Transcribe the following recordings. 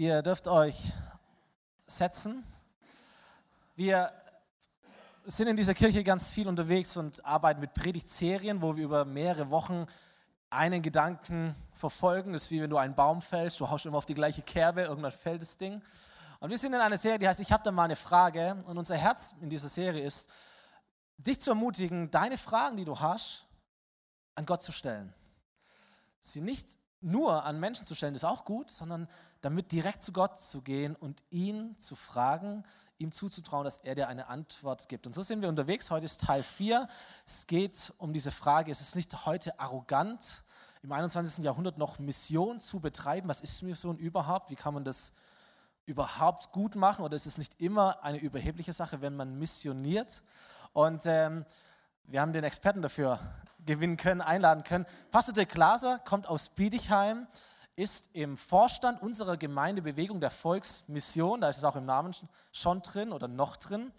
Ihr dürft euch setzen. Wir sind in dieser Kirche ganz viel unterwegs und arbeiten mit Predigtserien, wo wir über mehrere Wochen einen Gedanken verfolgen. Das ist wie wenn du einen Baum fällst, du haust immer auf die gleiche Kerbe, irgendwann fällt das Ding. Und wir sind in einer Serie, die heißt Ich habe da mal eine Frage. Und unser Herz in dieser Serie ist, dich zu ermutigen, deine Fragen, die du hast, an Gott zu stellen. Sie nicht nur an Menschen zu stellen, ist auch gut, sondern damit direkt zu Gott zu gehen und ihn zu fragen, ihm zuzutrauen, dass er dir eine Antwort gibt. Und so sind wir unterwegs. Heute ist Teil 4. Es geht um diese Frage, ist es nicht heute arrogant, im 21. Jahrhundert noch Mission zu betreiben? Was ist Mission überhaupt? Wie kann man das überhaupt gut machen? Oder ist es nicht immer eine überhebliche Sache, wenn man missioniert? Und ähm, wir haben den Experten dafür gewinnen können, einladen können. Pastor Dirk Glaser kommt aus Biedigheim, ist im Vorstand unserer Gemeindebewegung der Volksmission, da ist es auch im Namen schon drin oder noch drin.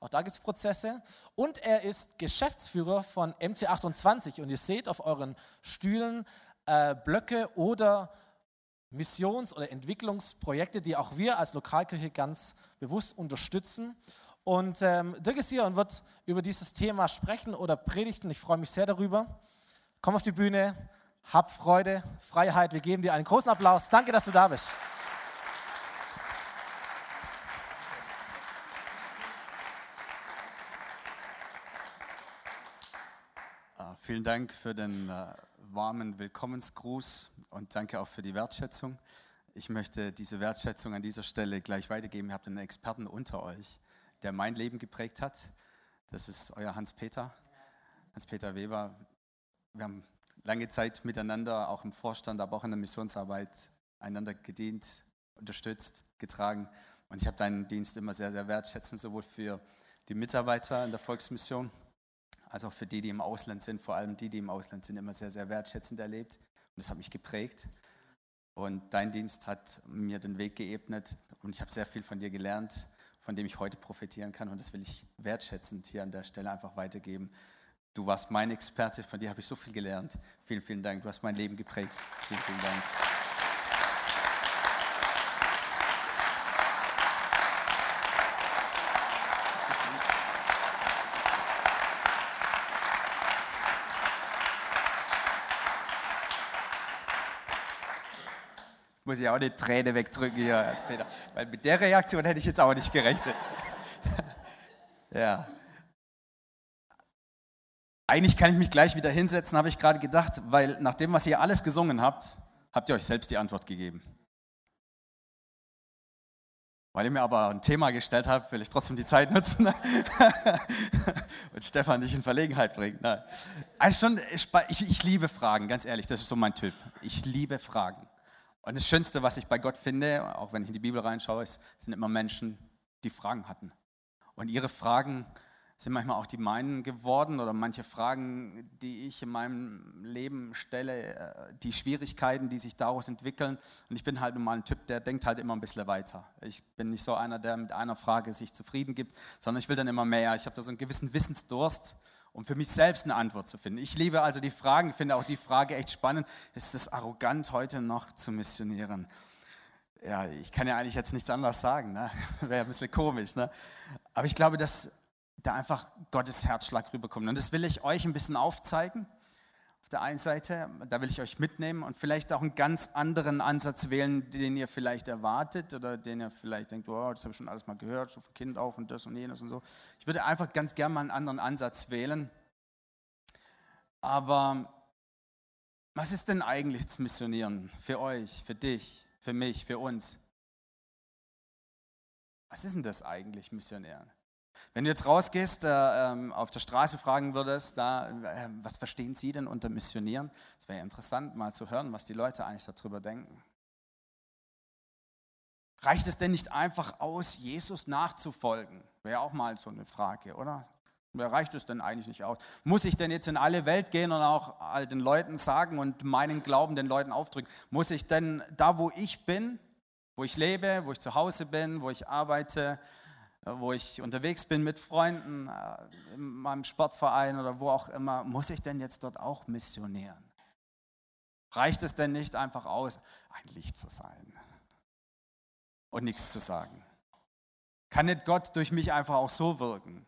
Auch da gibt es Prozesse. Und er ist Geschäftsführer von MC28. Und ihr seht auf euren Stühlen äh, Blöcke oder Missions- oder Entwicklungsprojekte, die auch wir als Lokalkirche ganz bewusst unterstützen. Und ähm, Dirk ist hier und wird über dieses Thema sprechen oder predigen. Ich freue mich sehr darüber. Komm auf die Bühne, hab Freude, Freiheit. Wir geben dir einen großen Applaus. Danke, dass du da bist. Ah, vielen Dank für den äh, warmen Willkommensgruß und danke auch für die Wertschätzung. Ich möchte diese Wertschätzung an dieser Stelle gleich weitergeben. Ihr habt einen Experten unter euch der mein Leben geprägt hat. Das ist euer Hans-Peter, Hans-Peter Weber. Wir haben lange Zeit miteinander, auch im Vorstand, aber auch in der Missionsarbeit, einander gedient, unterstützt, getragen. Und ich habe deinen Dienst immer sehr, sehr wertschätzend, sowohl für die Mitarbeiter in der Volksmission, als auch für die, die im Ausland sind, vor allem die, die im Ausland sind, immer sehr, sehr wertschätzend erlebt. Und das hat mich geprägt. Und dein Dienst hat mir den Weg geebnet und ich habe sehr viel von dir gelernt von dem ich heute profitieren kann. Und das will ich wertschätzend hier an der Stelle einfach weitergeben. Du warst mein Experte, von dir habe ich so viel gelernt. Vielen, vielen Dank. Du hast mein Leben geprägt. Vielen, vielen Dank. Muss ich auch eine Träne wegdrücken hier als Peter. Weil mit der Reaktion hätte ich jetzt auch nicht gerechnet. ja. Eigentlich kann ich mich gleich wieder hinsetzen, habe ich gerade gedacht, weil nach dem, was ihr alles gesungen habt, habt ihr euch selbst die Antwort gegeben. Weil ihr mir aber ein Thema gestellt habt, will ich trotzdem die Zeit nutzen und Stefan dich in Verlegenheit bringen. Also schon, ich, ich liebe Fragen, ganz ehrlich, das ist so mein Typ. Ich liebe Fragen. Und das Schönste, was ich bei Gott finde, auch wenn ich in die Bibel reinschaue, ist, sind immer Menschen, die Fragen hatten. Und ihre Fragen sind manchmal auch die meinen geworden oder manche Fragen, die ich in meinem Leben stelle, äh, die Schwierigkeiten, die sich daraus entwickeln. Und ich bin halt nun mal ein Typ, der denkt halt immer ein bisschen weiter. Ich bin nicht so einer, der mit einer Frage sich zufrieden gibt, sondern ich will dann immer mehr. Ich habe da so einen gewissen Wissensdurst um für mich selbst eine Antwort zu finden. Ich liebe also die Fragen, finde auch die Frage echt spannend. Ist es arrogant, heute noch zu missionieren? Ja, ich kann ja eigentlich jetzt nichts anderes sagen, ne? wäre ein bisschen komisch. Ne? Aber ich glaube, dass da einfach Gottes Herzschlag rüberkommt. Und das will ich euch ein bisschen aufzeigen. Auf der einen Seite, da will ich euch mitnehmen und vielleicht auch einen ganz anderen Ansatz wählen, den ihr vielleicht erwartet oder den ihr vielleicht denkt, oh, das habe ich schon alles mal gehört, so von Kind auf und das und jenes und so. Ich würde einfach ganz gerne mal einen anderen Ansatz wählen. Aber was ist denn eigentlich das Missionieren für euch, für dich, für mich, für uns? Was ist denn das eigentlich, Missionieren? Wenn du jetzt rausgehst, äh, ähm, auf der Straße fragen würdest, da, äh, was verstehen Sie denn unter Missionieren? Es wäre interessant, mal zu hören, was die Leute eigentlich darüber denken. Reicht es denn nicht einfach aus, Jesus nachzufolgen? Wäre auch mal so eine Frage, oder? Reicht es denn eigentlich nicht aus? Muss ich denn jetzt in alle Welt gehen und auch all den Leuten sagen und meinen Glauben den Leuten aufdrücken? Muss ich denn da, wo ich bin, wo ich lebe, wo ich zu Hause bin, wo ich arbeite, wo ich unterwegs bin mit Freunden, äh, in meinem Sportverein oder wo auch immer, muss ich denn jetzt dort auch missionieren? Reicht es denn nicht einfach aus, ein Licht zu sein? und nichts zu sagen? Kann nicht Gott durch mich einfach auch so wirken?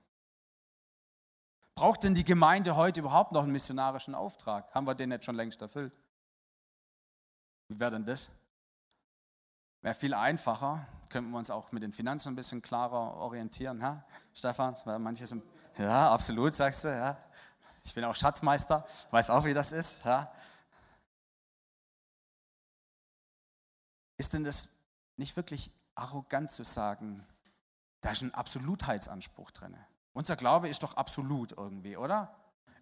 Braucht denn die Gemeinde heute überhaupt noch einen missionarischen Auftrag? Haben wir den nicht schon längst erfüllt? Wie wäre denn das? Wäre viel einfacher, könnten wir uns auch mit den Finanzen ein bisschen klarer orientieren. Ha? Stefan, manches im, ja, absolut, sagst du. Ja. Ich bin auch Schatzmeister, weiß auch, wie das ist. Ja. Ist denn das nicht wirklich arrogant zu sagen, da ist ein Absolutheitsanspruch drin? Unser Glaube ist doch absolut irgendwie, oder?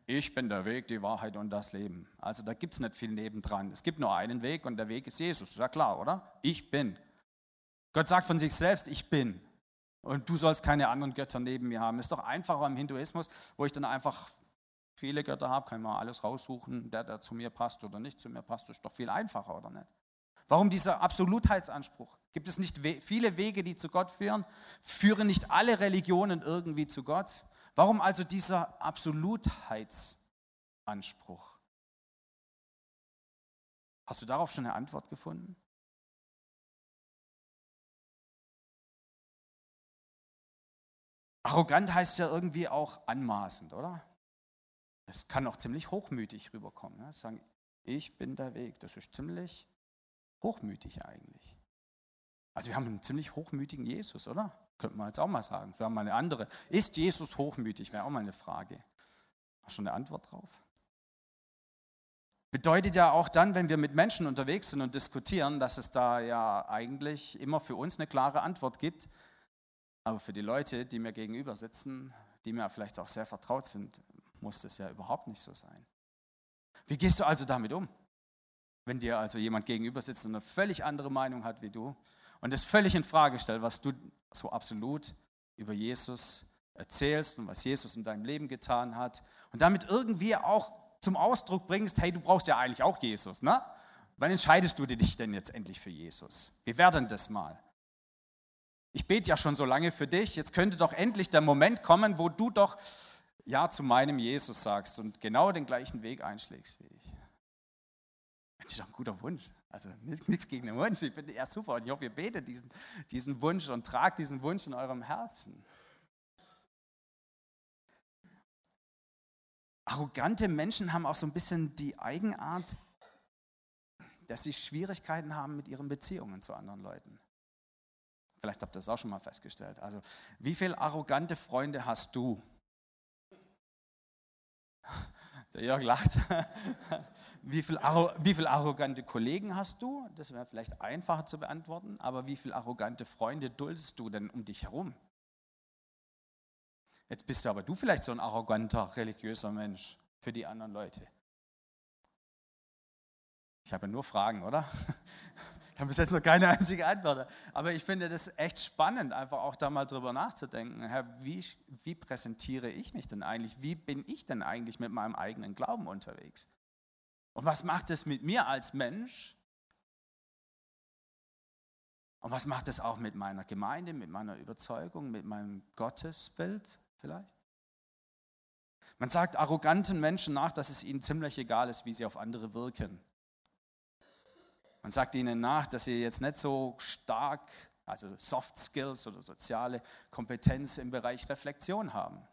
Ich bin der Weg, die Wahrheit und das Leben. Also da gibt es nicht viel nebendran. Es gibt nur einen Weg und der Weg ist Jesus. Ist ja klar, oder? Ich bin. Gott sagt von sich selbst, ich bin. Und du sollst keine anderen Götter neben mir haben. Ist doch einfacher im Hinduismus, wo ich dann einfach viele Götter habe, kann man alles raussuchen, der, der zu mir passt oder nicht zu mir passt, ist doch viel einfacher, oder nicht? Warum dieser Absolutheitsanspruch? Gibt es nicht viele Wege, die zu Gott führen? Führen nicht alle Religionen irgendwie zu Gott? Warum also dieser Absolutheitsanspruch? Hast du darauf schon eine Antwort gefunden? Arrogant heißt ja irgendwie auch anmaßend, oder? Es kann auch ziemlich hochmütig rüberkommen. Ne? Sagen, ich bin der Weg. Das ist ziemlich hochmütig eigentlich. Also wir haben einen ziemlich hochmütigen Jesus, oder? Könnte man jetzt auch mal sagen. Wir haben mal eine andere. Ist Jesus hochmütig? Wäre auch mal eine Frage. Hast du schon eine Antwort drauf? Bedeutet ja auch dann, wenn wir mit Menschen unterwegs sind und diskutieren, dass es da ja eigentlich immer für uns eine klare Antwort gibt. Aber für die Leute, die mir gegenüber sitzen, die mir vielleicht auch sehr vertraut sind, muss das ja überhaupt nicht so sein. Wie gehst du also damit um? Wenn dir also jemand gegenüber sitzt und eine völlig andere Meinung hat wie du und es völlig in Frage stellt, was du so absolut über Jesus erzählst und was Jesus in deinem Leben getan hat und damit irgendwie auch zum Ausdruck bringst, hey, du brauchst ja eigentlich auch Jesus, ne? Wann entscheidest du dich denn jetzt endlich für Jesus? Wie wäre denn das mal? Ich bete ja schon so lange für dich, jetzt könnte doch endlich der Moment kommen, wo du doch ja zu meinem Jesus sagst und genau den gleichen Weg einschlägst wie ich. Das ist doch ein guter Wunsch. Also nichts gegen den Wunsch. Ich finde er super und ich hoffe, ihr betet diesen, diesen Wunsch und tragt diesen Wunsch in eurem Herzen. Arrogante Menschen haben auch so ein bisschen die Eigenart, dass sie Schwierigkeiten haben mit ihren Beziehungen zu anderen Leuten. Vielleicht habt ihr das auch schon mal festgestellt. Also, wie viele arrogante Freunde hast du? Der Jörg lacht. Wie viele viel arrogante Kollegen hast du? Das wäre vielleicht einfacher zu beantworten. Aber wie viele arrogante Freunde duldest du denn um dich herum? Jetzt bist du aber du vielleicht so ein arroganter, religiöser Mensch für die anderen Leute. Ich habe nur Fragen, oder? Ich habe bis jetzt noch keine einzige Antwort. Aber ich finde das echt spannend, einfach auch da mal drüber nachzudenken. Herr, wie, wie präsentiere ich mich denn eigentlich? Wie bin ich denn eigentlich mit meinem eigenen Glauben unterwegs? Und was macht es mit mir als Mensch? Und was macht es auch mit meiner Gemeinde, mit meiner Überzeugung, mit meinem Gottesbild vielleicht? Man sagt arroganten Menschen nach, dass es ihnen ziemlich egal ist, wie sie auf andere wirken. Man sagt ihnen nach, dass sie jetzt nicht so stark, also Soft Skills oder soziale Kompetenz im Bereich Reflexion haben.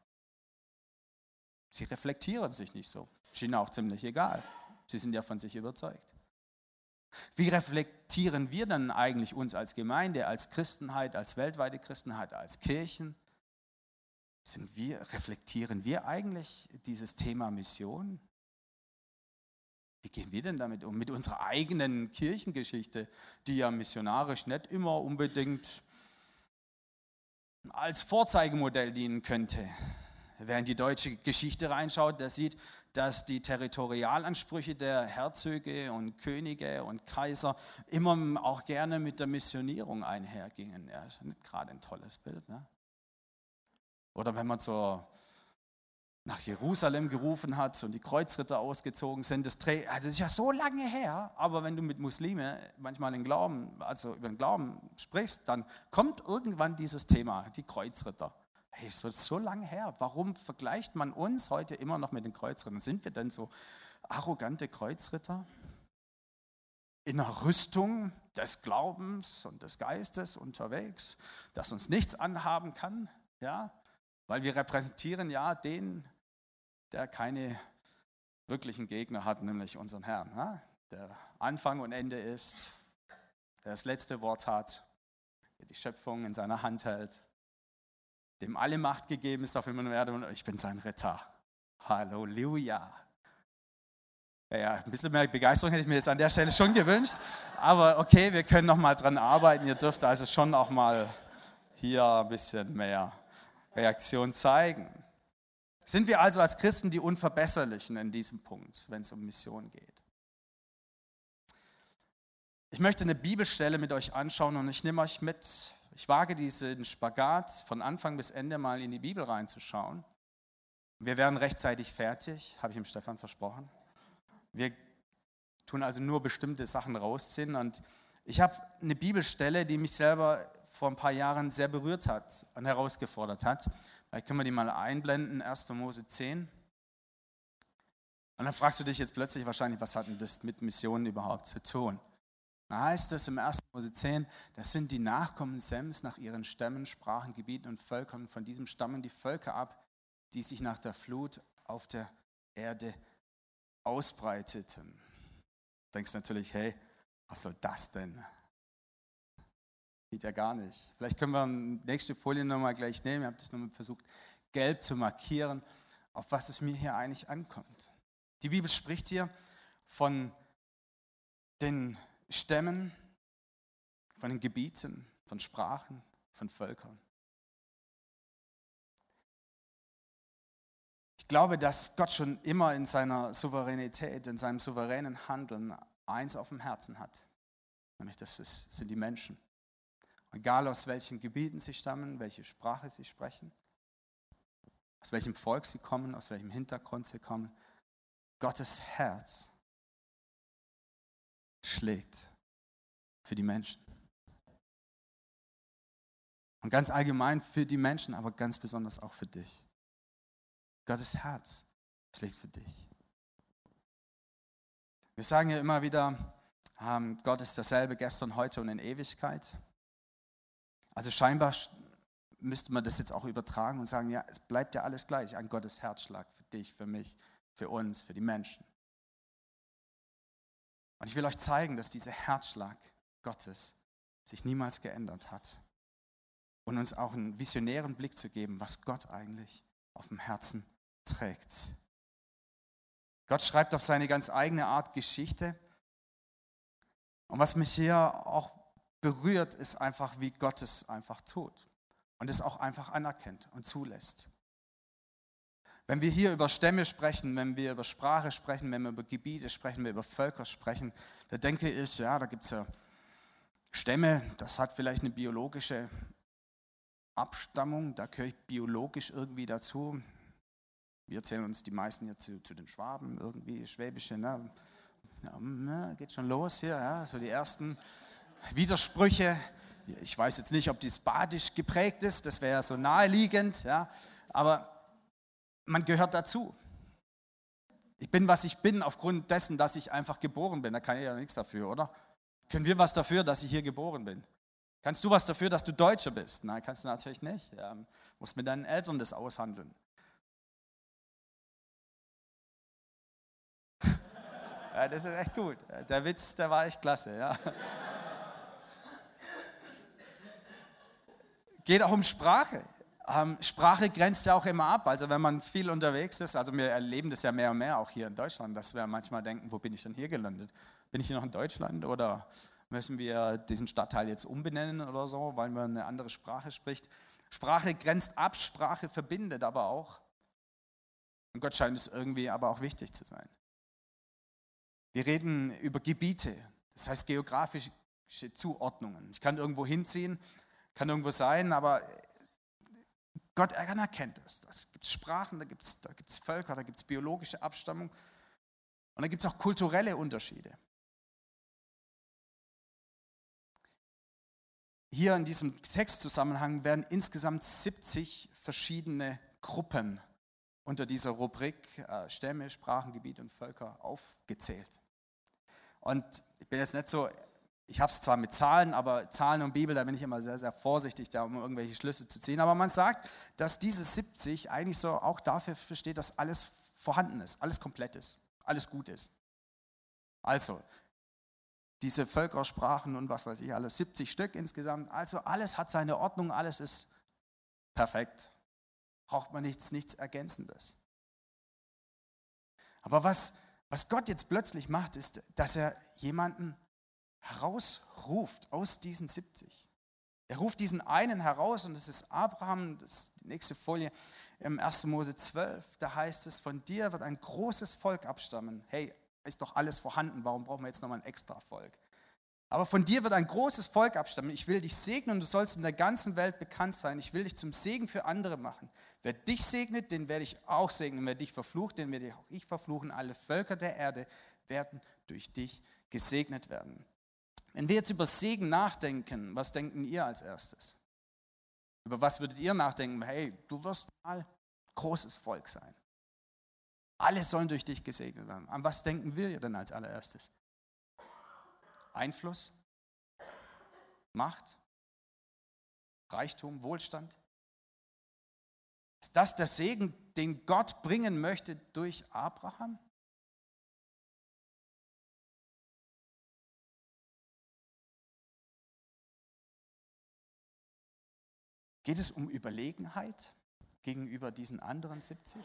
Sie reflektieren sich nicht so. Ist ihnen auch ziemlich egal. Sie sind ja von sich überzeugt. Wie reflektieren wir dann eigentlich uns als Gemeinde, als Christenheit, als weltweite Christenheit, als Kirchen? Sind wir, reflektieren wir eigentlich dieses Thema Mission? Wie gehen wir denn damit um? Mit unserer eigenen Kirchengeschichte, die ja missionarisch nicht immer unbedingt als Vorzeigemodell dienen könnte. Wer in die deutsche Geschichte reinschaut, der sieht, dass die Territorialansprüche der Herzöge und Könige und Kaiser immer auch gerne mit der Missionierung einhergingen. Ja, ist nicht gerade ein tolles Bild. Ne? Oder wenn man zur nach Jerusalem gerufen hat und die Kreuzritter ausgezogen sind. Das, also das ist ja so lange her, aber wenn du mit Muslimen manchmal den Glauben, also über den Glauben sprichst, dann kommt irgendwann dieses Thema, die Kreuzritter. Hey, ist so lange her. Warum vergleicht man uns heute immer noch mit den Kreuzrittern? Sind wir denn so arrogante Kreuzritter? In einer Rüstung, des Glaubens und des Geistes unterwegs, das uns nichts anhaben kann, ja, weil wir repräsentieren ja den, der keine wirklichen Gegner hat, nämlich unseren Herrn, der Anfang und Ende ist, der das letzte Wort hat, der die Schöpfung in seiner Hand hält, dem alle Macht gegeben ist auf Himmel und Erde und ich bin sein Ritter. Halleluja. Ja, ja, ein bisschen mehr Begeisterung hätte ich mir jetzt an der Stelle schon gewünscht. Aber okay, wir können noch mal dran arbeiten. Ihr dürft also schon auch mal hier ein bisschen mehr Reaktion zeigen. Sind wir also als Christen die Unverbesserlichen in diesem Punkt, wenn es um Mission geht? Ich möchte eine Bibelstelle mit euch anschauen und ich nehme euch mit. Ich wage diesen Spagat von Anfang bis Ende mal in die Bibel reinzuschauen. Wir werden rechtzeitig fertig, habe ich dem Stefan versprochen. Wir tun also nur bestimmte Sachen rausziehen. Und ich habe eine Bibelstelle, die mich selber vor ein paar Jahren sehr berührt hat und herausgefordert hat. Vielleicht können wir die mal einblenden, 1. Mose 10. Und dann fragst du dich jetzt plötzlich wahrscheinlich, was hat denn das mit Missionen überhaupt zu tun? Da heißt es im 1. Mose 10, das sind die Nachkommen Sems nach ihren Stämmen, Sprachen, Gebieten und Völkern. Von diesem stammen die Völker ab, die sich nach der Flut auf der Erde ausbreiteten. Du denkst natürlich, hey, was soll das denn? Geht ja gar nicht. Vielleicht können wir die nächste Folie nochmal gleich nehmen. Ich habe das nochmal versucht, gelb zu markieren, auf was es mir hier eigentlich ankommt. Die Bibel spricht hier von den Stämmen, von den Gebieten, von Sprachen, von Völkern. Ich glaube, dass Gott schon immer in seiner Souveränität, in seinem souveränen Handeln eins auf dem Herzen hat. Nämlich das sind die Menschen. Egal aus welchen Gebieten sie stammen, welche Sprache sie sprechen, aus welchem Volk sie kommen, aus welchem Hintergrund sie kommen. Gottes Herz schlägt für die Menschen. Und ganz allgemein für die Menschen, aber ganz besonders auch für dich. Gottes Herz schlägt für dich. Wir sagen ja immer wieder, ähm, Gott ist dasselbe gestern, heute und in Ewigkeit. Also scheinbar müsste man das jetzt auch übertragen und sagen, ja, es bleibt ja alles gleich, ein Gottes Herzschlag für dich, für mich, für uns, für die Menschen. Und ich will euch zeigen, dass dieser Herzschlag Gottes sich niemals geändert hat. Und uns auch einen visionären Blick zu geben, was Gott eigentlich auf dem Herzen trägt. Gott schreibt auf seine ganz eigene Art Geschichte. Und was mich hier auch berührt, ist einfach, wie Gott es einfach tut und es auch einfach anerkennt und zulässt. Wenn wir hier über Stämme sprechen, wenn wir über Sprache sprechen, wenn wir über Gebiete sprechen, wenn wir über Völker sprechen, da denke ich, ja, da gibt es ja Stämme, das hat vielleicht eine biologische Abstammung, da gehöre ich biologisch irgendwie dazu. Wir zählen uns die meisten hier zu, zu den Schwaben, irgendwie Schwäbische. Ne? Ja, ne, geht schon los hier, ja, so die ersten Widersprüche. Ich weiß jetzt nicht, ob dies badisch geprägt ist, das wäre ja so naheliegend, ja, aber man gehört dazu. Ich bin, was ich bin, aufgrund dessen, dass ich einfach geboren bin. Da kann ich ja nichts dafür, oder? Können wir was dafür, dass ich hier geboren bin? Kannst du was dafür, dass du Deutscher bist? Nein, kannst du natürlich nicht. Ja, musst mit deinen Eltern das aushandeln. Ja, das ist echt gut. Der Witz, der war echt klasse. Ja. Geht auch um Sprache. Ähm, Sprache grenzt ja auch immer ab. Also wenn man viel unterwegs ist, also wir erleben das ja mehr und mehr auch hier in Deutschland, dass wir manchmal denken, wo bin ich denn hier gelandet? Bin ich hier noch in Deutschland oder müssen wir diesen Stadtteil jetzt umbenennen oder so, weil man eine andere Sprache spricht? Sprache grenzt ab, Sprache verbindet aber auch. Und Gott scheint es irgendwie aber auch wichtig zu sein. Wir reden über Gebiete, das heißt geografische Zuordnungen. Ich kann irgendwo hinziehen, kann irgendwo sein, aber Gott anerkennt es. Da gibt es Sprachen, da gibt es da gibt's Völker, da gibt es biologische Abstammung und da gibt es auch kulturelle Unterschiede. Hier in diesem Textzusammenhang werden insgesamt 70 verschiedene Gruppen unter dieser Rubrik äh, Stämme, Sprachen, Gebiet und Völker aufgezählt. Und ich bin jetzt nicht so ich habe es zwar mit Zahlen, aber Zahlen und Bibel, da bin ich immer sehr, sehr vorsichtig, da um irgendwelche Schlüsse zu ziehen. Aber man sagt, dass diese 70 eigentlich so auch dafür steht, dass alles vorhanden ist, alles komplett ist, alles gut ist. Also, diese Völkersprachen und was weiß ich alles, 70 Stück insgesamt, also alles hat seine Ordnung, alles ist perfekt. Braucht man nichts, nichts Ergänzendes. Aber was, was Gott jetzt plötzlich macht, ist, dass er jemanden herausruft aus diesen 70. Er ruft diesen einen heraus und das ist Abraham, das ist die nächste Folie im 1. Mose 12, da heißt es, von dir wird ein großes Volk abstammen. Hey, ist doch alles vorhanden, warum brauchen wir jetzt nochmal ein extra Volk? Aber von dir wird ein großes Volk abstammen. Ich will dich segnen und du sollst in der ganzen Welt bekannt sein. Ich will dich zum Segen für andere machen. Wer dich segnet, den werde ich auch segnen. Wer dich verflucht, den werde auch ich verfluchen. Alle Völker der Erde werden durch dich gesegnet werden. Wenn wir jetzt über Segen nachdenken, was denken ihr als erstes? Über was würdet ihr nachdenken? Hey, du wirst mal großes Volk sein. Alle sollen durch dich gesegnet werden. An was denken wir denn als allererstes? Einfluss? Macht? Reichtum? Wohlstand? Ist das der Segen, den Gott bringen möchte durch Abraham? Geht es um Überlegenheit gegenüber diesen anderen 70?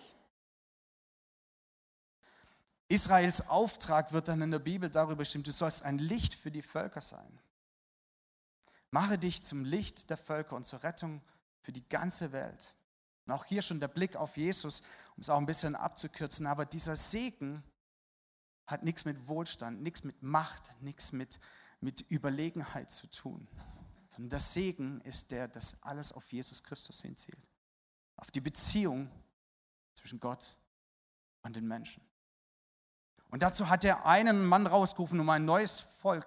Israels Auftrag wird dann in der Bibel darüber bestimmt, du sollst ein Licht für die Völker sein. Mache dich zum Licht der Völker und zur Rettung für die ganze Welt. Und auch hier schon der Blick auf Jesus, um es auch ein bisschen abzukürzen, aber dieser Segen hat nichts mit Wohlstand, nichts mit Macht, nichts mit, mit Überlegenheit zu tun. Sondern der Segen ist der, dass alles auf Jesus Christus hinzielt. Auf die Beziehung zwischen Gott und den Menschen. Und dazu hat er einen Mann rausgerufen, um ein neues Volk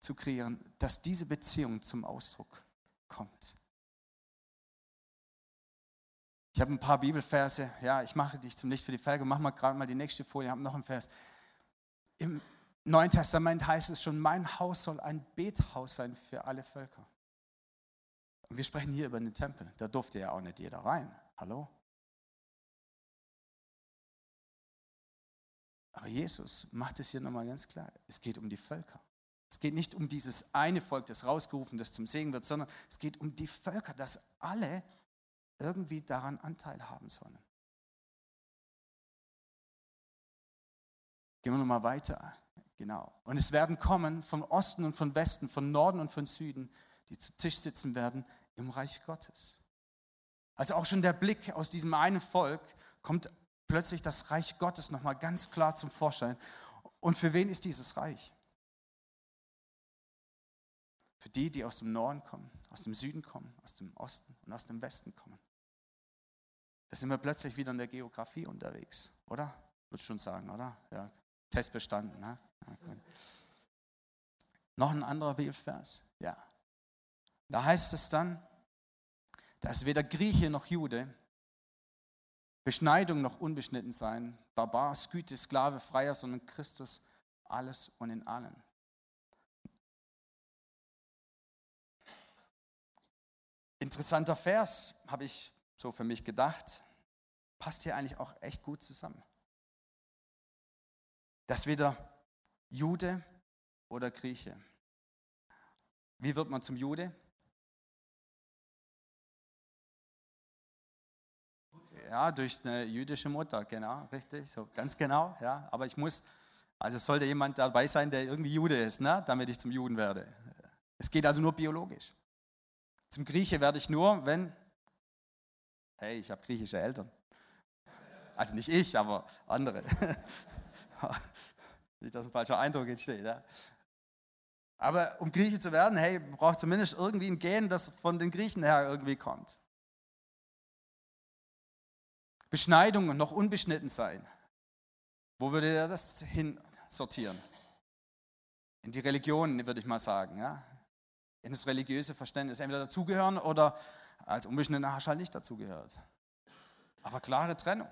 zu kreieren, dass diese Beziehung zum Ausdruck kommt. Ich habe ein paar Bibelverse. Ja, ich mache dich zum Licht für die Felge. Mach mal gerade mal die nächste Folie. Ich habe noch einen Vers. Im Neuen Testament heißt es schon, mein Haus soll ein Bethaus sein für alle Völker. Und wir sprechen hier über den Tempel. Da durfte ja auch nicht jeder rein. Hallo? Aber Jesus macht es hier nochmal ganz klar. Es geht um die Völker. Es geht nicht um dieses eine Volk, das rausgerufen, das zum Segen wird, sondern es geht um die Völker, dass alle irgendwie daran Anteil haben sollen. Gehen wir nochmal weiter. Genau. Und es werden kommen von Osten und von Westen, von Norden und von Süden, die zu Tisch sitzen werden im Reich Gottes. Also auch schon der Blick aus diesem einen Volk kommt plötzlich das Reich Gottes nochmal ganz klar zum Vorschein. Und für wen ist dieses Reich? Für die, die aus dem Norden kommen, aus dem Süden kommen, aus dem Osten und aus dem Westen kommen. Da sind wir plötzlich wieder in der Geografie unterwegs, oder? Würde schon sagen, oder? Ja, Test bestanden. Ne? Noch ein anderer Bibelvers. Ja. Da heißt es dann, dass weder Grieche noch Jude, Beschneidung noch unbeschnitten sein, Barbar, Sküte, Sklave, Freier, sondern Christus alles und in allen. Interessanter Vers, habe ich so für mich gedacht, passt hier eigentlich auch echt gut zusammen. Dass weder Jude oder Grieche. Wie wird man zum Jude? Ja, durch eine jüdische Mutter, genau, richtig, so ganz genau, ja. Aber ich muss, also sollte jemand dabei sein, der irgendwie Jude ist, ne, damit ich zum Juden werde. Es geht also nur biologisch. Zum Grieche werde ich nur, wenn, hey, ich habe griechische Eltern. Also nicht ich, aber andere. nicht, dass ein falscher Eindruck entsteht. Ja. Aber um Grieche zu werden, hey, braucht zumindest irgendwie ein Gen, das von den Griechen her irgendwie kommt. Beschneidung und noch unbeschnitten sein. Wo würde er das hin sortieren? In die Religion, würde ich mal sagen. Ja? In das religiöse Verständnis. Entweder dazugehören oder als unbeschnittener hast halt nicht dazugehört. Aber klare Trennung.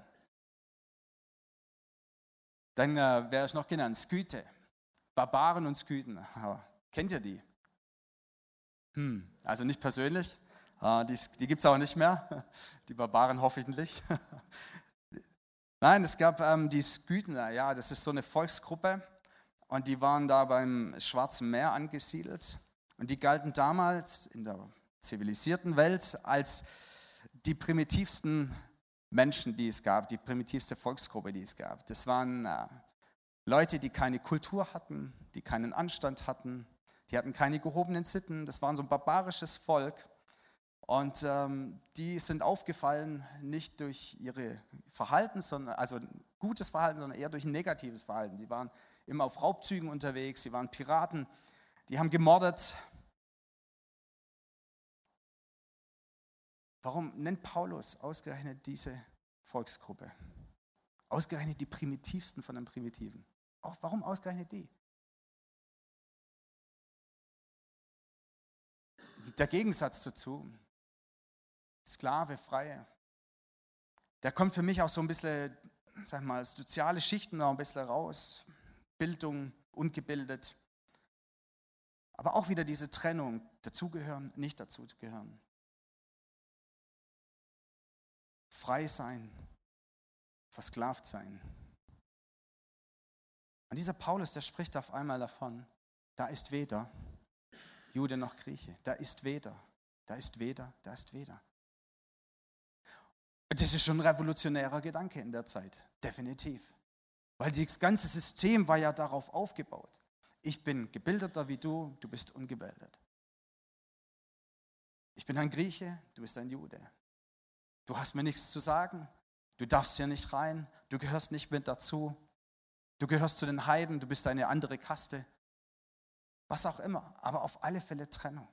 Dann äh, wäre ich noch genannt, Sküte. Barbaren und Sküten. Kennt ihr die? Hm, also nicht persönlich. Äh, die die gibt es auch nicht mehr. Die Barbaren hoffentlich. Nein, es gab ähm, die Skythener, ja, das ist so eine Volksgruppe und die waren da beim Schwarzen Meer angesiedelt und die galten damals in der zivilisierten Welt als die primitivsten Menschen, die es gab, die primitivste Volksgruppe, die es gab. Das waren äh, Leute, die keine Kultur hatten, die keinen Anstand hatten, die hatten keine gehobenen Sitten, das waren so ein barbarisches Volk. Und ähm, die sind aufgefallen nicht durch ihre Verhalten, sondern, also gutes Verhalten, sondern eher durch ein negatives Verhalten. Die waren immer auf Raubzügen unterwegs, sie waren Piraten, die haben gemordet. Warum nennt Paulus ausgerechnet diese Volksgruppe? Ausgerechnet die primitivsten von den Primitiven. Auch warum ausgerechnet die? Der Gegensatz dazu, Sklave, Freie, der kommt für mich auch so ein bisschen, sag mal, soziale Schichten noch ein bisschen raus. Bildung, ungebildet. Aber auch wieder diese Trennung, dazugehören, nicht dazugehören. Frei sein, versklavt sein. Und dieser Paulus, der spricht auf einmal davon, da ist weder Jude noch Grieche, da ist weder, da ist weder, da ist weder. Das ist schon ein revolutionärer Gedanke in der Zeit, definitiv. Weil das ganze System war ja darauf aufgebaut. Ich bin gebildeter wie du, du bist ungebildet. Ich bin ein Grieche, du bist ein Jude. Du hast mir nichts zu sagen, du darfst hier nicht rein, du gehörst nicht mit dazu, du gehörst zu den Heiden, du bist eine andere Kaste. Was auch immer, aber auf alle Fälle Trennung.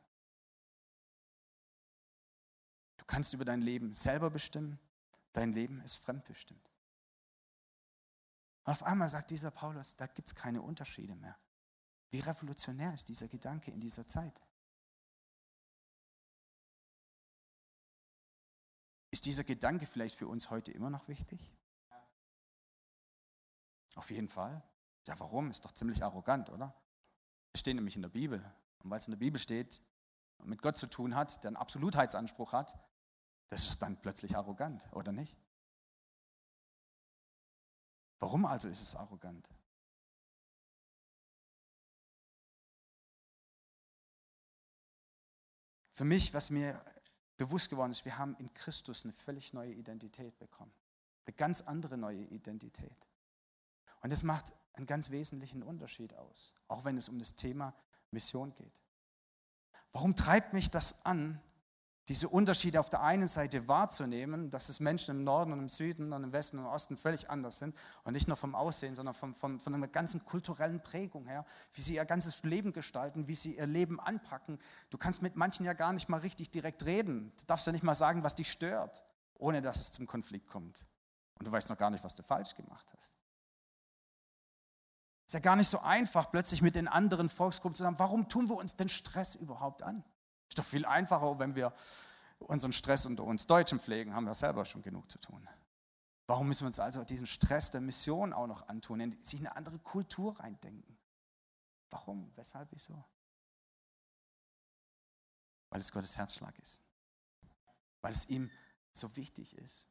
Du kannst über dein Leben selber bestimmen, dein Leben ist fremdbestimmt. Und auf einmal sagt dieser Paulus, da gibt es keine Unterschiede mehr. Wie revolutionär ist dieser Gedanke in dieser Zeit? Dieser Gedanke vielleicht für uns heute immer noch wichtig? Auf jeden Fall. Ja, warum? Ist doch ziemlich arrogant, oder? Es steht nämlich in der Bibel. Und weil es in der Bibel steht und mit Gott zu tun hat, der einen Absolutheitsanspruch hat, das ist dann plötzlich arrogant, oder nicht? Warum also ist es arrogant? Für mich, was mir bewusst geworden ist, wir haben in Christus eine völlig neue Identität bekommen. Eine ganz andere neue Identität. Und das macht einen ganz wesentlichen Unterschied aus, auch wenn es um das Thema Mission geht. Warum treibt mich das an, diese Unterschiede auf der einen Seite wahrzunehmen, dass es Menschen im Norden und im Süden und im Westen und im Osten völlig anders sind und nicht nur vom Aussehen, sondern vom, vom, von einer ganzen kulturellen Prägung her, wie sie ihr ganzes Leben gestalten, wie sie ihr Leben anpacken. Du kannst mit manchen ja gar nicht mal richtig direkt reden. Du darfst ja nicht mal sagen, was dich stört, ohne dass es zum Konflikt kommt. Und du weißt noch gar nicht, was du falsch gemacht hast. Ist ja gar nicht so einfach, plötzlich mit den anderen Volksgruppen zu sagen, warum tun wir uns denn Stress überhaupt an? Ist doch viel einfacher, wenn wir unseren Stress unter uns Deutschen pflegen, haben wir selber schon genug zu tun. Warum müssen wir uns also diesen Stress der Mission auch noch antun, sich eine andere Kultur reindenken? Warum? Weshalb? Wieso? Weil es Gottes Herzschlag ist. Weil es ihm so wichtig ist.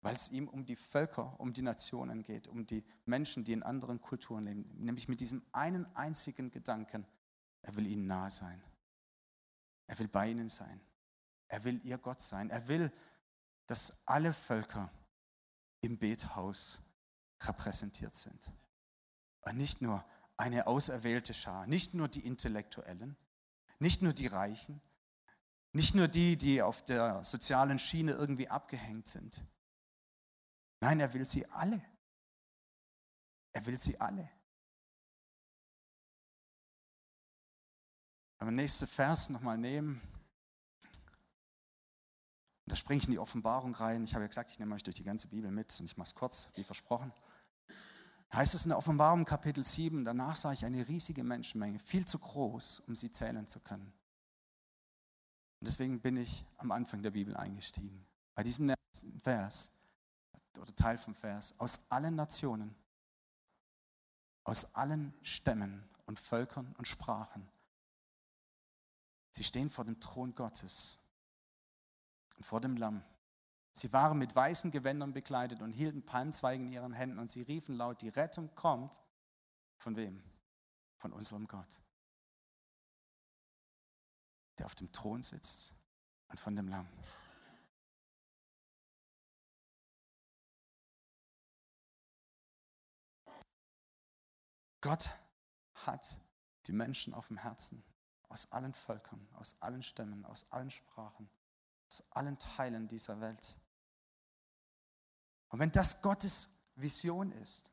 Weil es ihm um die Völker, um die Nationen geht, um die Menschen, die in anderen Kulturen leben. Nämlich mit diesem einen einzigen Gedanken, er will ihnen nahe sein. Er will bei ihnen sein. Er will ihr Gott sein. Er will, dass alle Völker im Bethaus repräsentiert sind. Und nicht nur eine auserwählte Schar, nicht nur die Intellektuellen, nicht nur die Reichen, nicht nur die, die auf der sozialen Schiene irgendwie abgehängt sind. Nein, er will sie alle. Er will sie alle. Wenn wir den nächsten Vers nochmal nehmen, da springe ich in die Offenbarung rein. Ich habe ja gesagt, ich nehme euch durch die ganze Bibel mit und ich mache es kurz, wie versprochen. Heißt es in der Offenbarung Kapitel 7, danach sah ich eine riesige Menschenmenge, viel zu groß, um sie zählen zu können. Und deswegen bin ich am Anfang der Bibel eingestiegen. Bei diesem Vers oder Teil vom Vers, aus allen Nationen, aus allen Stämmen und Völkern und Sprachen. Sie stehen vor dem Thron Gottes und vor dem Lamm. Sie waren mit weißen Gewändern bekleidet und hielten Palmzweige in ihren Händen und sie riefen laut, die Rettung kommt von wem? Von unserem Gott, der auf dem Thron sitzt und von dem Lamm. Gott hat die Menschen auf dem Herzen, aus allen Völkern, aus allen Stämmen, aus allen Sprachen, aus allen Teilen dieser Welt. Und wenn das Gottes Vision ist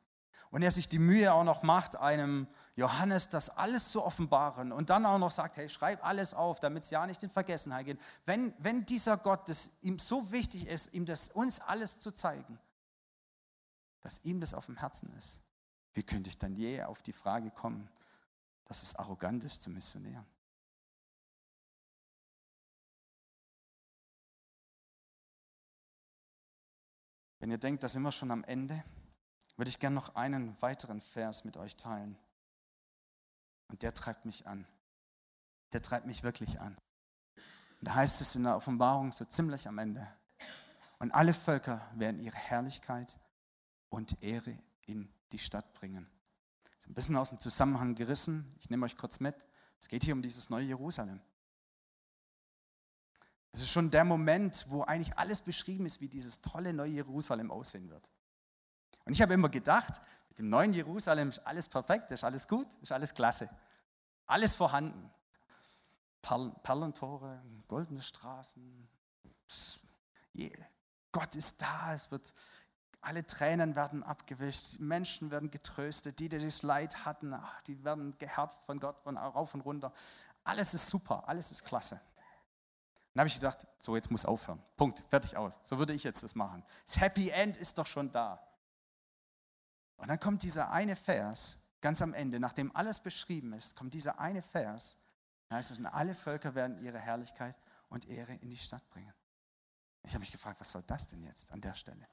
und er sich die Mühe auch noch macht, einem Johannes das alles zu offenbaren und dann auch noch sagt, hey, schreib alles auf, damit es ja nicht in Vergessenheit geht. Wenn, wenn dieser Gott das ihm so wichtig ist, ihm das uns alles zu zeigen, dass ihm das auf dem Herzen ist, wie könnte ich dann je auf die Frage kommen, dass es arrogant ist zu missionieren? Wenn ihr denkt, da sind wir schon am Ende, würde ich gerne noch einen weiteren Vers mit euch teilen. Und der treibt mich an. Der treibt mich wirklich an. da heißt es in der Offenbarung so ziemlich am Ende. Und alle Völker werden ihre Herrlichkeit und Ehre in die Stadt bringen. ein bisschen aus dem Zusammenhang gerissen. Ich nehme euch kurz mit. Es geht hier um dieses neue Jerusalem. Es ist schon der Moment, wo eigentlich alles beschrieben ist, wie dieses tolle neue Jerusalem aussehen wird. Und ich habe immer gedacht, mit dem neuen Jerusalem ist alles perfekt, ist alles gut, ist alles klasse. Alles vorhanden. Perlentore, goldene Straßen. Gott ist da, es wird, alle Tränen werden abgewischt, Menschen werden getröstet, die, die das Leid hatten, die werden geherzt von Gott von rauf und runter. Alles ist super, alles ist klasse. Dann habe ich gedacht, so jetzt muss aufhören. Punkt, fertig aus. So würde ich jetzt das machen. Das Happy End ist doch schon da. Und dann kommt dieser eine Vers, ganz am Ende, nachdem alles beschrieben ist, kommt dieser eine Vers. Da heißt es, und alle Völker werden ihre Herrlichkeit und Ehre in die Stadt bringen. Ich habe mich gefragt, was soll das denn jetzt an der Stelle?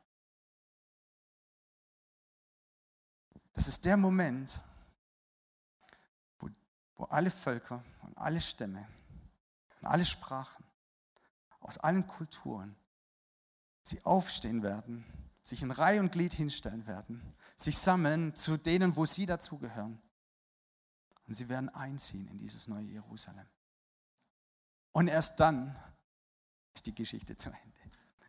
Das ist der Moment, wo, wo alle Völker und alle Stämme und alle Sprachen aus allen Kulturen, sie aufstehen werden, sich in Reihe und Glied hinstellen werden, sich sammeln zu denen, wo sie dazugehören. Und sie werden einziehen in dieses neue Jerusalem. Und erst dann ist die Geschichte zu Ende.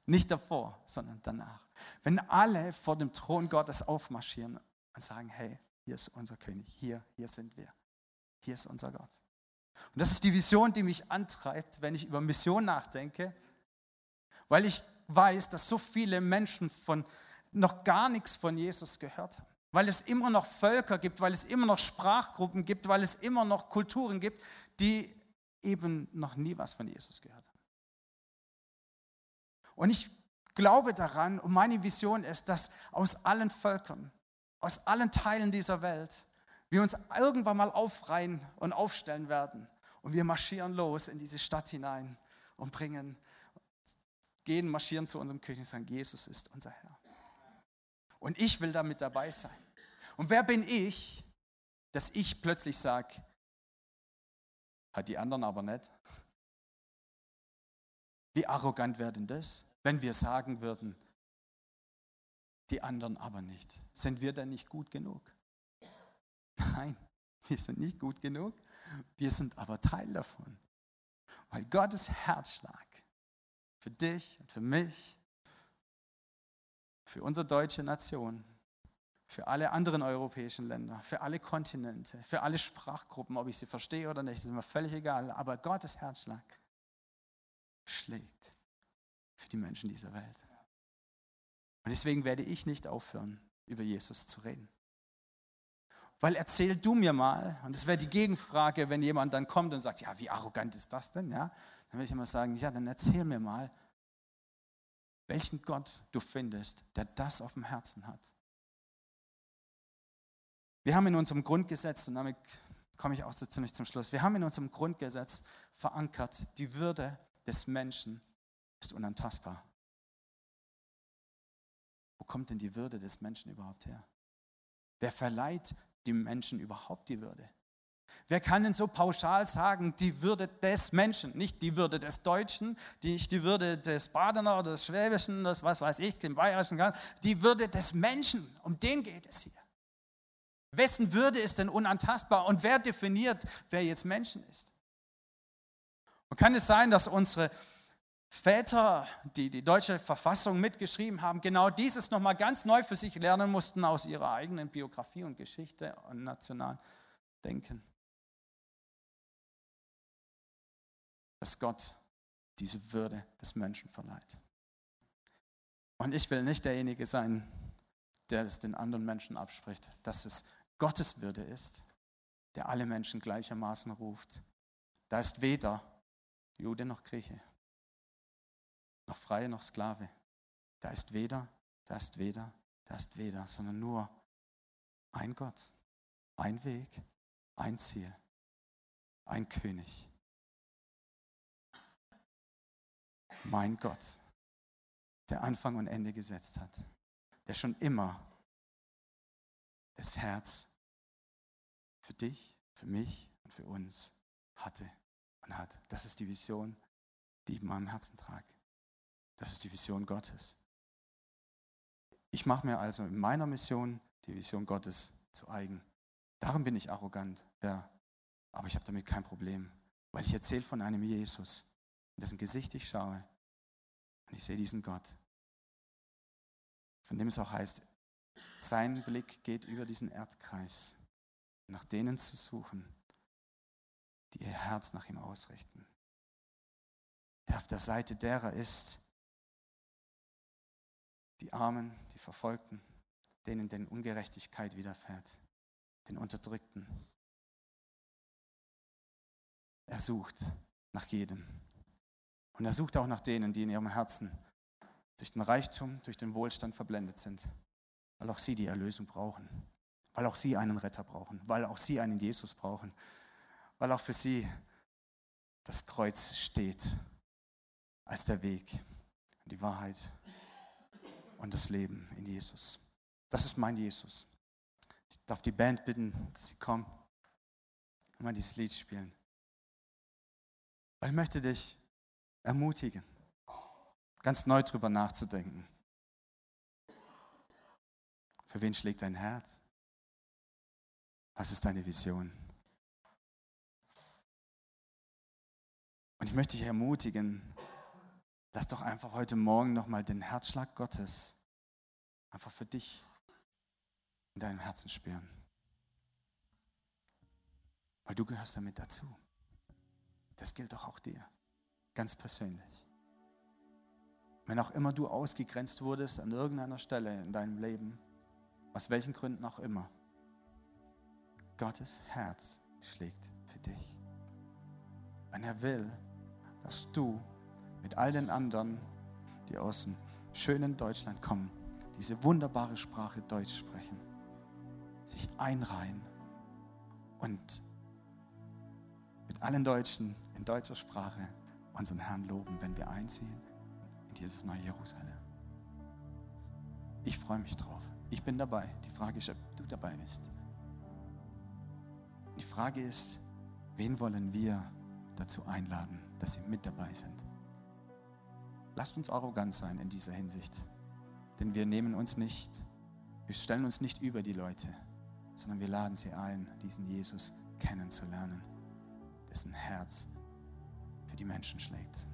Nicht davor, sondern danach. Wenn alle vor dem Thron Gottes aufmarschieren und sagen, hey, hier ist unser König, hier, hier sind wir, hier ist unser Gott. Und das ist die Vision, die mich antreibt, wenn ich über Mission nachdenke, weil ich weiß, dass so viele Menschen von noch gar nichts von Jesus gehört haben. Weil es immer noch Völker gibt, weil es immer noch Sprachgruppen gibt, weil es immer noch Kulturen gibt, die eben noch nie was von Jesus gehört haben. Und ich glaube daran und meine Vision ist, dass aus allen Völkern, aus allen Teilen dieser Welt wir uns irgendwann mal aufreihen und aufstellen werden. Und wir marschieren los in diese Stadt hinein und bringen, gehen, marschieren zu unserem König und sagen, Jesus ist unser Herr. Und ich will damit dabei sein. Und wer bin ich, dass ich plötzlich sage, hat die anderen aber nicht? Wie arrogant wäre denn das, wenn wir sagen würden, die anderen aber nicht? Sind wir denn nicht gut genug? Nein, wir sind nicht gut genug. Wir sind aber Teil davon. Weil Gottes Herzschlag für dich und für mich, für unsere deutsche Nation, für alle anderen europäischen Länder, für alle Kontinente, für alle Sprachgruppen, ob ich sie verstehe oder nicht, ist mir völlig egal. Aber Gottes Herzschlag schlägt für die Menschen dieser Welt. Und deswegen werde ich nicht aufhören, über Jesus zu reden. Weil erzähl du mir mal, und das wäre die Gegenfrage, wenn jemand dann kommt und sagt, ja, wie arrogant ist das denn? Ja, dann würde ich immer sagen, ja, dann erzähl mir mal, welchen Gott du findest, der das auf dem Herzen hat. Wir haben in unserem Grundgesetz, und damit komme ich auch so ziemlich zum Schluss, wir haben in unserem Grundgesetz verankert, die Würde des Menschen ist unantastbar. Wo kommt denn die Würde des Menschen überhaupt her? Wer verleiht die Menschen überhaupt die Würde? Wer kann denn so pauschal sagen, die Würde des Menschen, nicht die Würde des Deutschen, nicht die Würde des Badener oder des Schwäbischen, das was weiß ich, dem Bayerischen, die Würde des Menschen, um den geht es hier. Wessen Würde ist denn unantastbar und wer definiert, wer jetzt Menschen ist? Und kann es sein, dass unsere Väter, die die deutsche Verfassung mitgeschrieben haben, genau dieses nochmal ganz neu für sich lernen mussten aus ihrer eigenen Biografie und Geschichte und nationalen Denken? Dass Gott diese Würde des Menschen verleiht. Und ich will nicht derjenige sein, der es den anderen Menschen abspricht, dass es Gottes Würde ist, der alle Menschen gleichermaßen ruft. Da ist weder Jude noch Grieche, noch Freie noch Sklave. Da ist weder, da ist weder, da ist weder, sondern nur ein Gott, ein Weg, ein Ziel, ein König. Mein Gott, der Anfang und Ende gesetzt hat, der schon immer das Herz für dich, für mich und für uns hatte und hat. Das ist die Vision, die ich in meinem Herzen trage. Das ist die Vision Gottes. Ich mache mir also in meiner Mission die Vision Gottes zu eigen. Darum bin ich arrogant, ja. Aber ich habe damit kein Problem, weil ich erzähle von einem Jesus, in dessen Gesicht ich schaue und ich sehe diesen Gott, von dem es auch heißt, sein Blick geht über diesen Erdkreis, nach denen zu suchen, die ihr Herz nach ihm ausrichten. Der auf der Seite derer ist, die Armen, die Verfolgten, denen denn Ungerechtigkeit widerfährt, den Unterdrückten. Er sucht nach jedem. Und er sucht auch nach denen, die in ihrem Herzen durch den Reichtum, durch den Wohlstand verblendet sind, weil auch sie die Erlösung brauchen, weil auch sie einen Retter brauchen, weil auch sie einen Jesus brauchen, weil auch für sie das Kreuz steht als der Weg, die Wahrheit und das Leben in Jesus. Das ist mein Jesus. Ich darf die Band bitten, dass sie kommen und mal dieses Lied spielen. Weil ich möchte dich ermutigen, ganz neu drüber nachzudenken. Für wen schlägt dein Herz? Was ist deine Vision? Und ich möchte dich ermutigen, lass doch einfach heute Morgen nochmal den Herzschlag Gottes einfach für dich in deinem Herzen spüren. Weil du gehörst damit dazu. Das gilt doch auch dir, ganz persönlich. Wenn auch immer du ausgegrenzt wurdest an irgendeiner Stelle in deinem Leben, aus welchen Gründen auch immer, Gottes Herz schlägt für dich. Und er will, dass du mit all den anderen, die aus dem schönen Deutschland kommen, diese wunderbare Sprache Deutsch sprechen, sich einreihen und mit allen Deutschen in deutscher Sprache unseren Herrn loben, wenn wir einziehen in dieses neue Jerusalem. Ich freue mich drauf. Ich bin dabei. Die Frage ist, ob du dabei bist. Die Frage ist, wen wollen wir dazu einladen, dass sie mit dabei sind? Lasst uns arrogant sein in dieser Hinsicht. Denn wir nehmen uns nicht, wir stellen uns nicht über die Leute, sondern wir laden sie ein, diesen Jesus kennenzulernen, dessen Herz für die Menschen schlägt.